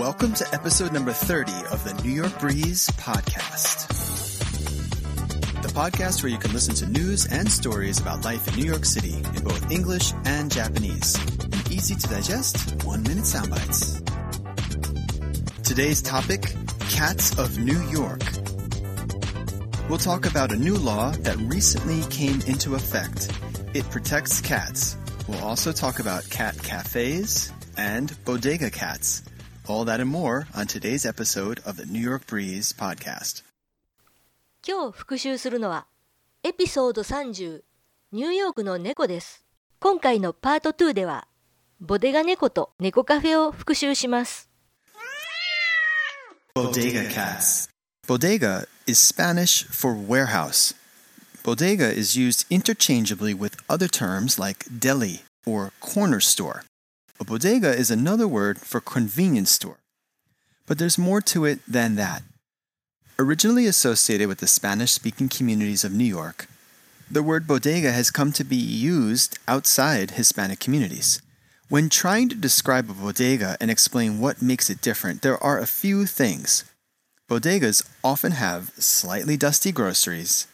Welcome to episode number 30 of the New York Breeze podcast. The podcast where you can listen to news and stories about life in New York City in both English and Japanese. In easy to digest, one minute sound bites. Today's topic Cats of New York. We'll talk about a new law that recently came into effect. It protects cats. We'll also talk about cat cafes and bodega cats. All that and more on today's episode of the New York Breeze podcast. 今日復習するのはエピソード30ニューヨークの猫です今回のパート2ではボデガ猫と猫カフェを復習します Bodega cats. Bodega is Spanish for warehouse. Bodega is used interchangeably with other terms like deli or corner store. A bodega is another word for convenience store. But there's more to it than that. Originally associated with the Spanish speaking communities of New York, the word bodega has come to be used outside Hispanic communities. When trying to describe a bodega and explain what makes it different, there are a few things. Bodegas often have slightly dusty groceries,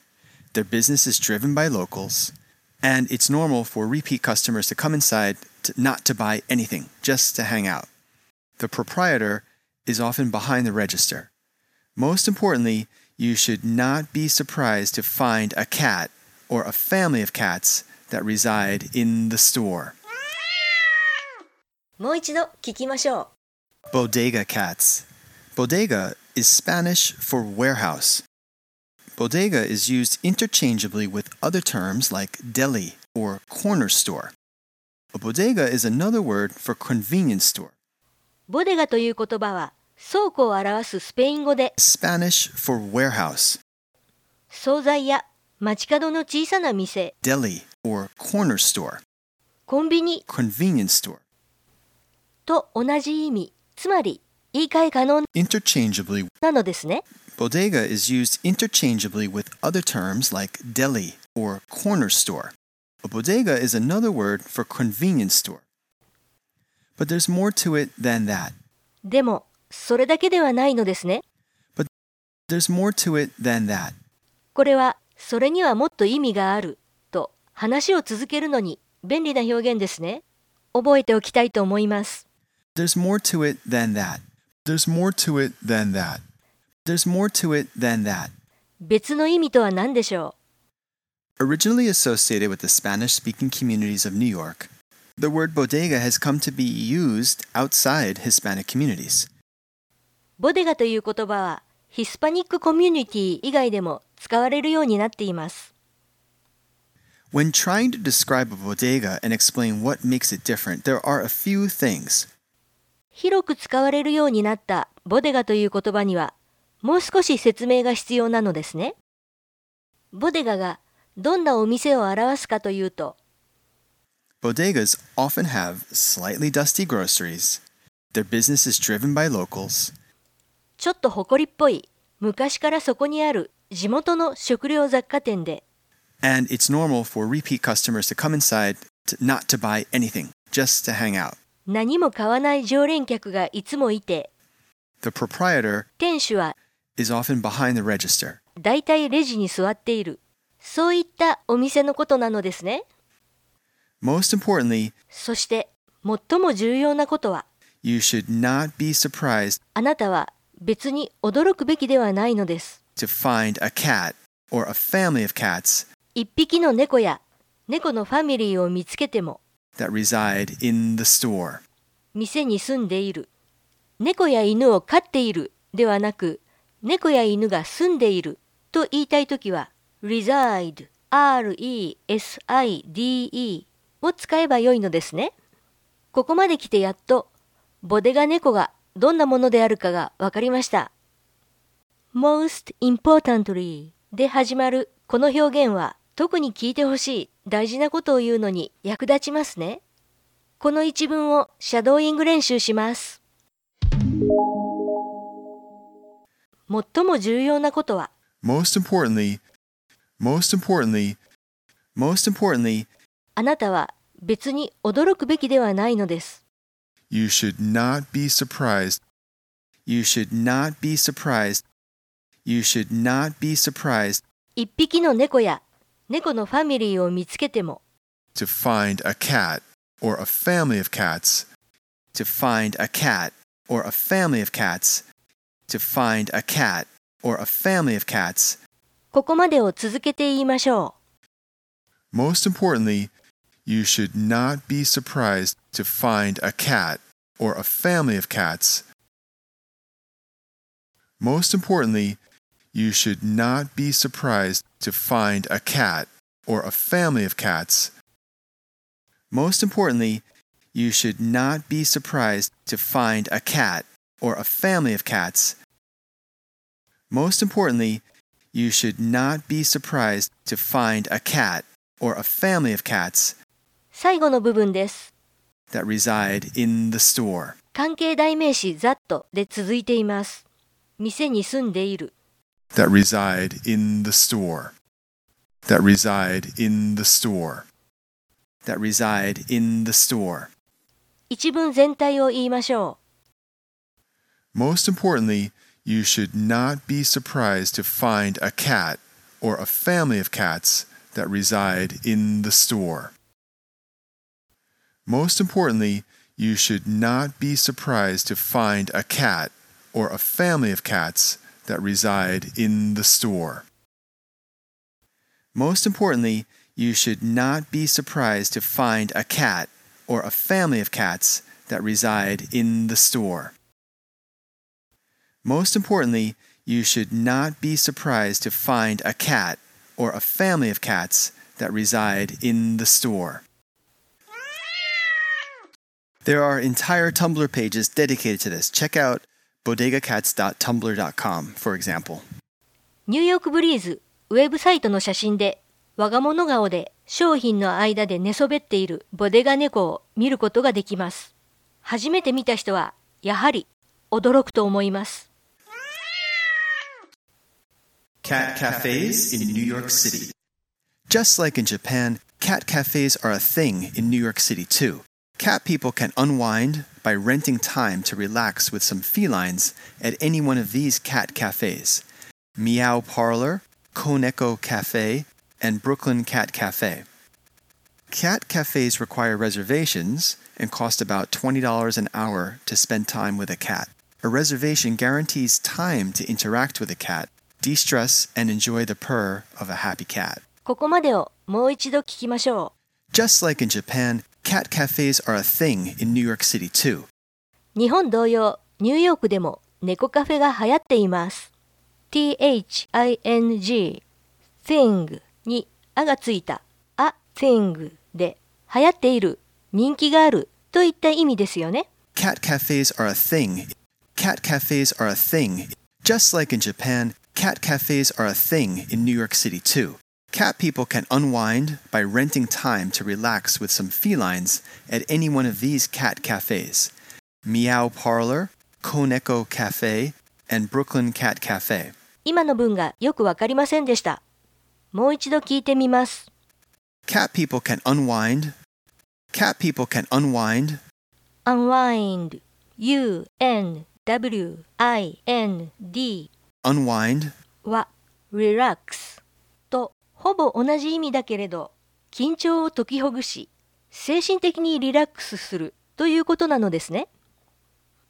their business is driven by locals, and it's normal for repeat customers to come inside to, not to buy anything, just to hang out. The proprietor is often behind the register. Most importantly, you should not be surprised to find a cat or a family of cats that reside in the store. もう一度聞きましょう Bodega cats. Bodega is Spanish for warehouse. Bodega is used interchangeably with other terms like deli or corner store. A bodega is another word for convenience store. ボデガという言葉は倉庫を表すスペイン語で Spanish for warehouse, 惣菜や街角の小さな店 deli or corner store, コンビニ convenience store. と同じ意味つまり言い換え可能 Interchangeably, なのですね bodega is used interchangeably with other terms like deli or corner store. A bodega is another word for convenience store. But there's more to it than that. でもそれだけではないのですね There's more to it than that. これはそれにはもっと意味があると話を続けるのに便利な表現ですね覚えておきたいと思います There's more to it than that. There's more to it than that. There's more to it than that. 別の意味とは何でしょ Originally associated with the Spanish speaking communities of New York, the word bodega has come to be used outside Hispanic communities. うボデガという言葉はヒスパニックコミュニティ以外でも使われるようになっています When trying to describe a bodega and explain what makes it different, there are a few things. 広く使われるようになったボデガという言葉にはもう少し説明が必要なのですねボデガが どんなお店を表すかというと Bodegas often have slightly dusty groceries. Their business is driven by locals. ちょっと誇りっぽい昔からそこにある地元の食料雑貨店で And it's normal for repeat customers to come inside to, not to buy anything, just to hang out. 何も買わない常連客がいつもいて The proprietor 店主は is often behind the register. だいたいレジに座っているそういったお店のことなのですね Most importantly, そして最も重要なことは you should not be surprised あなたは別に驚くべきではないのです to find a cat or a family of cats 一匹の猫や猫のファミリーを見つけても that reside in the store. 店に住んでいる猫や犬を飼っているではなく猫や犬が住んでいると言いたいときは reside R-E-S-I-D-E を使えばよいのですね。ここまで来てやっとボデガ猫がどんなものであるかがわかりました。Most importantly で始まるこの表現は特に聞いてほしい大事なことを言うのに役立ちますね。この一文をシャドーイング練習します。最も重要なことは？Most importantly, most importantly, most importantly, あなたは別に驚くべきではないのです。 you should not be surprised you should not be surprised. You should not be surprised 一匹の猫や猫のファミリーを見つけても to find a cat or a family of cats. To find a cat or a family of cats. To find a cat or a family of cats. ここまでを続けて言いましょ Most importantly, you should not be surprised to find a cat or a family of cats. Most importantly, you should not be surprised to find a cat or a family of cats. Most importantly, you should not be surprised to find a cat or a family of cats. Most importantly, you should not be surprised to find a cat or a family of cats う。最後の部分です。 that reside in the store. 関係代名詞 that で続いています。店に住んでいる。 That reside in the store. That reside in the store. That reside in the store. 一文全体を言いましょ Most importantly, you should not be surprised to find a cat or a family of cats that reside in the store. Most importantly, you should not be surprised to find a cat or a family of cats that reside in the store. Most importantly, you should not be surprised to find a cat or a family of cats that reside in the store. Most importantly, you should not be surprised to find a cat or a family of cats that reside in the store. There are entire Tumblr pages dedicated to this. Check out bodegacats.tumblr.com, for example. う。ニューヨークブリーズウェブサイトの写真で我が物顔で商品の間で寝そべっているボデガ猫を見ることができます。初めて見た人はやはり驚くと思います。 Cat cafes in New York City. Just like in Japan, cat cafes are a thing in New York City too. Cat people can unwind by renting time to relax with some felines at any one of these cat cafes Meow Parlour, Koneko Cafe, and Brooklyn Cat Cafe. Cat cafes require reservations and cost about $20 an hour to spend time with a cat. A reservation guarantees time to interact with a cat, de stress, and enjoy the purr of a happy cat. ここまでをもう一度聞きましょ Just like in Japan, cat cafes are a thing in New York City too. う。日本同様、ニューヨークでも猫カフェが流行っています。thing, thing にあがついた a thing で流行っている、人気があるといった意味ですよね。Cat cafes are a thing. Cat cafes are a thing. Just like in Japan, Cat cafes are a thing in New York City too. Cat people can unwind by renting time to relax with some felines at any one of these cat cafes Meow Parlour, Koneko Cafe, and Brooklyn Cat Cafe. people can unwind. Cat people can unwind. Unwind. U-N-W-I-N-D. Unwind は relax とほぼ同じ意味だけれど緊張を解きほぐし精神的にリラックスするということなのですね。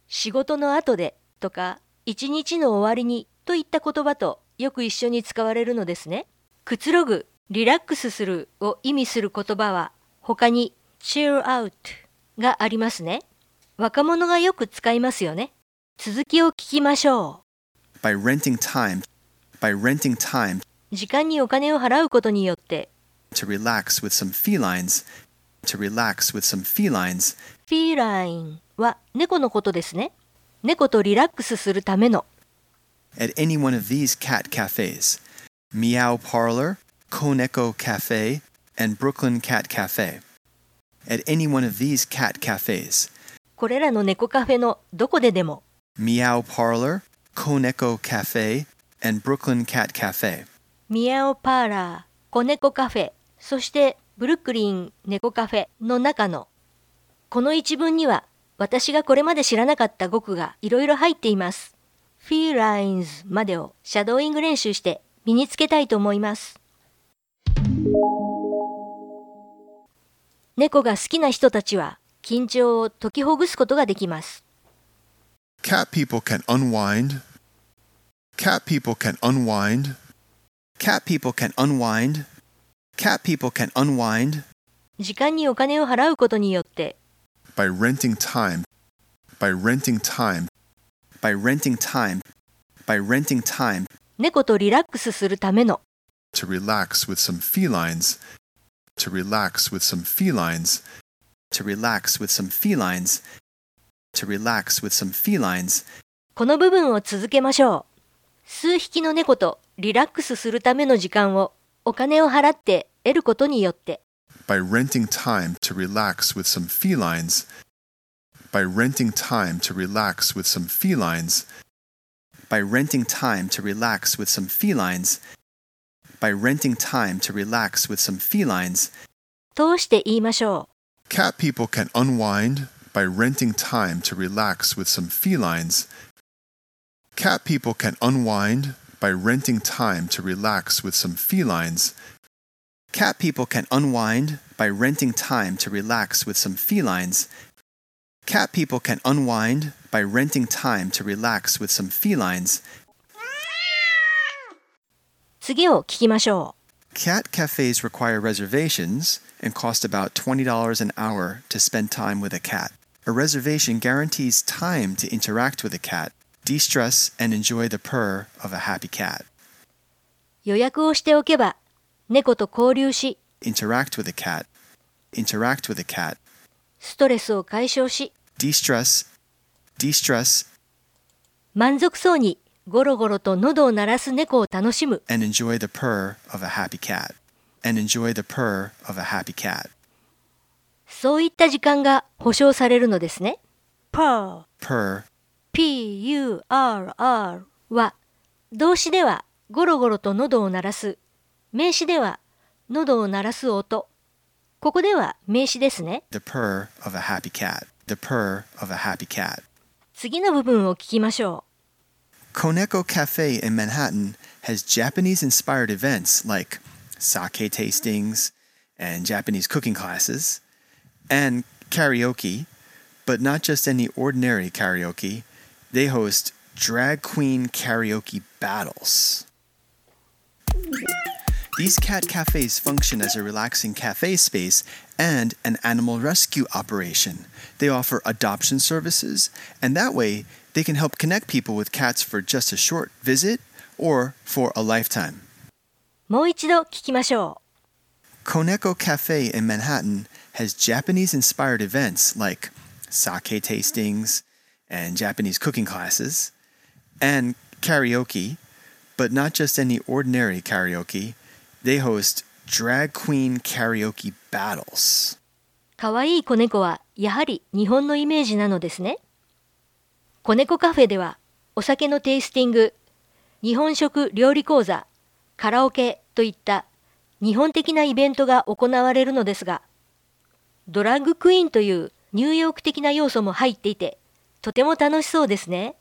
仕事の後でとか一日の終わりにといった言葉とよく一緒に使われるのですね。くつろぐ、リラックスするを意味する言葉は他に chill out がありますね。若者がよく使いますよね。続きを聞きましょう by renting time by renting time う。時間にお金を払うことによって to relax with some felines to relax with some felines フィーラインは猫のことですね。猫とリラックスするための at any one of these cat cafes Meow Parlor, Koneko Cafe, and Brooklyn Cat Cafe. At any one of these cat cafes これらの猫カフェのどこででも Meow Parlor, Koneko Cafe, and Brooklyn Cat Cafe. ミヤオパーラー、子猫カフェ、そしてブルックリン猫カフェの中のこの一文には私がこれまで知らなかった語句がいろいろ入っています。felines までをシャドーイング練習して身につけたいと思います。猫が好きな人たちは緊張を解きほぐすことができます。Cat people can unwind. Cat people can unwind Cat people can unwind. Cat people can unwind 時間にお金を払うことによって by renting time. By renting time by renting time. By renting time 猫とリラックスするための to relax with some felines. To relax with some felines to relax with some felines. To relax with some felines この部分を続けましょう。 数匹の猫とリラックスするための時間をお金を払って得ることによって by renting time to relax with some felines. By renting time to relax with some felines by renting time to relax with some felines. By renting time to relax with some felines 通して言いましょ Cat people can unwind by renting time to relax with some felines. Cat people can unwind by renting time to relax with some felines. Cat people can unwind by renting time to relax with some felines. Cat people can unwind by renting time to relax with some felines. う。次を聞きましょ Cat cafes require reservations and cost about $20 an hour to spend time with a cat. A reservation guarantees time to interact with a cat, de stress, and enjoy the purr of a happy cat. う。予約をしておけば猫と交流し Interact with a cat. Interact with a cat. ストレスを解消し De stress. De stress 満足そうにゴロゴロと喉を鳴らす猫を楽しむ and enjoy the purr of a happy cat. And enjoy the purr of a happy cat. そういった時間が保証されるのですね。purr Purr P-U-R-R は動詞ではゴロゴロと喉を鳴らす名詞では喉を鳴らす音ここでは名詞ですね the purr of a happy cat. The purr of a happy cat. 次の部分を聞きましょ Koneko Cafe in Manhattan has Japanese inspired events like sake tastings and Japanese cooking classes and karaoke, but not just any ordinary karaoke. They host drag queen karaoke battles. These cat cafes function as a relaxing cafe space and an animal rescue operation. They offer adoption services, and that way they can help connect people with cats for just a short visit or for a lifetime. うもう一度聞きましょ Koneko Cafe in Manhattan has Japanese inspired events like sake tastings and Japanese cooking classes and karaoke, but not just any ordinary karaoke. They host drag queen karaoke battles. かわいい子猫はやはり日本のイメージなのですね子猫カフェではお酒のテイスティング日本食料理講座カラオケといった日本的なイベントが行われるのですがドラッグクイーンというニューヨーク的な要素も入っていてとても楽しそうですね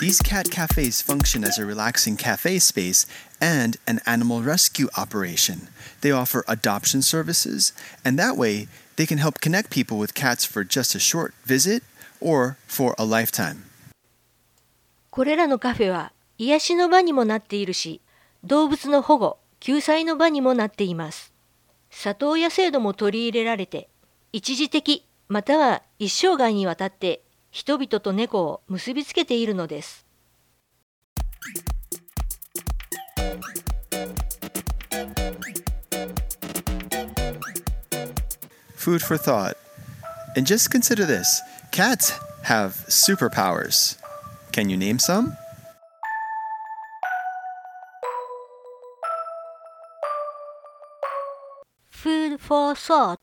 These cat cafes function as a relaxing cafe space and an animal rescue operation. They offer adoption services, and that way they can help connect people with cats for just a short visit or for a lifetime. これらのカフェは癒しの場にもなっているし動物の保護救済の場にもなっています里親制度も取り入れられて一時的または一生涯にわたって人々と猫を結びつけているのです Food for thought. And just consider this cats have superpowers. Can you name some? フード for thought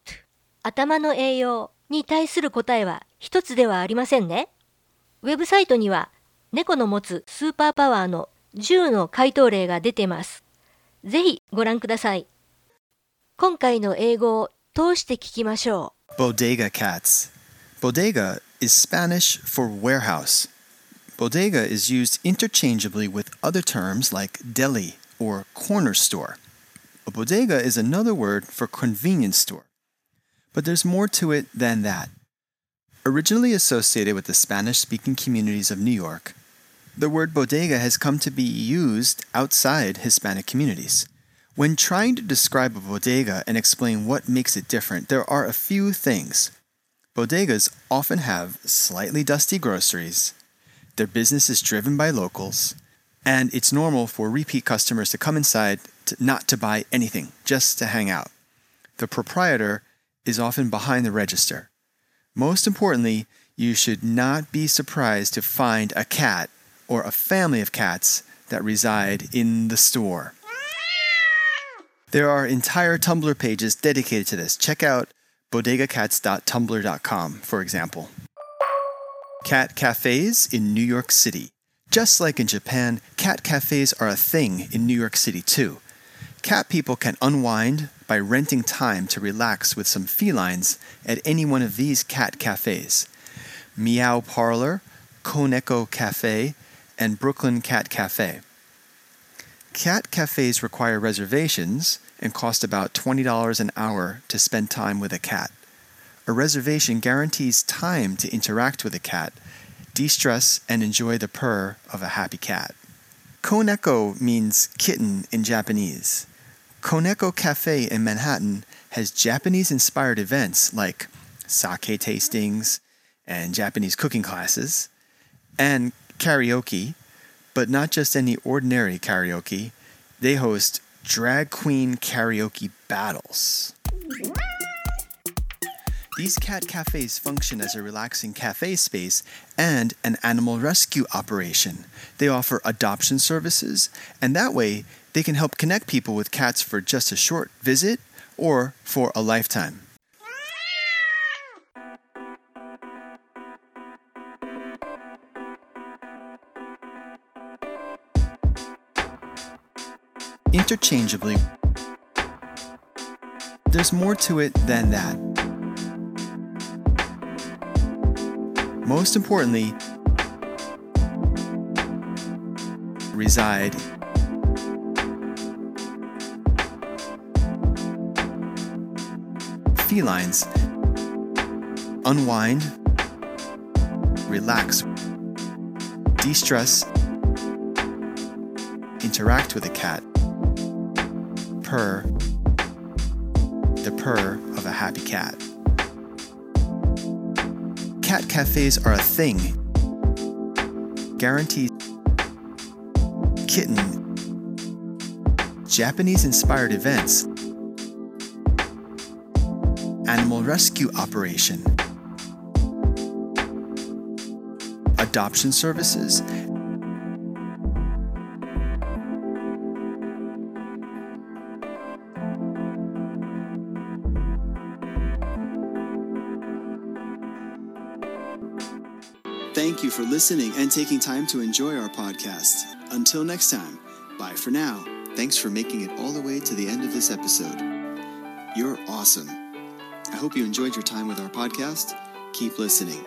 頭の栄養に対する答えは一つではありませんねウェブサイトには猫の持つスーパーパワーの10の回答例が出てますぜひご覧ください今回の英語を通して聞きましょう Bodega cats. Bodega is Spanish for warehouse. Bodega is used interchangeably with other terms like deli or corner store. A bodega is another word for convenience store. But there's more to it than that. Originally associated with the Spanish speaking communities of New York, the word bodega has come to be used outside Hispanic communities. When trying to describe a bodega and explain what makes it different, there are a few things. Bodegas often have slightly dusty groceries, their business is driven by locals, and it's normal for repeat customers to come inside to, not to buy anything, just to hang out. The proprietor is often behind the register. Most importantly, you should not be surprised to find a cat or a family of cats that reside in the store. There are entire Tumblr pages dedicated to this. Check out bodegacats.tumblr.com, for example. Cat cafes in New York City. Just like in Japan, cat cafes are a thing in New York City too. Cat people can unwind by renting time to relax with some felines at any one of these cat cafes Meow Parlour, Koneko Cafe, and Brooklyn Cat Cafe. Cat cafes require reservations and cost about $20 an hour to spend time with a cat. A reservation guarantees time to interact with a cat, de stress, and enjoy the purr of a happy cat. Koneko means kitten in Japanese. Koneko Cafe in Manhattan has Japanese inspired events like sake tastings and Japanese cooking classes and karaoke, but not just any ordinary karaoke. They host drag queen karaoke battles. These cat cafes function as a relaxing cafe space and an animal rescue operation. They offer adoption services, and that way they can help connect people with cats for just a short visit or for a lifetime. Interchangeably, there's more to it than that. Most importantly, reside. Felines. Unwind, relax, de stress, interact with a cat, purr, the purr of a happy cat. Cat cafes are a thing. Guaranteed. Kitten, Japanese inspired events, animal rescue operation, adoption services, Thank you for listening and taking time to enjoy our podcast. Until next time, bye for now. Thanks for making it all the way to the end of this episode. You're awesome. I hope you enjoyed your time with our podcast. Keep listening.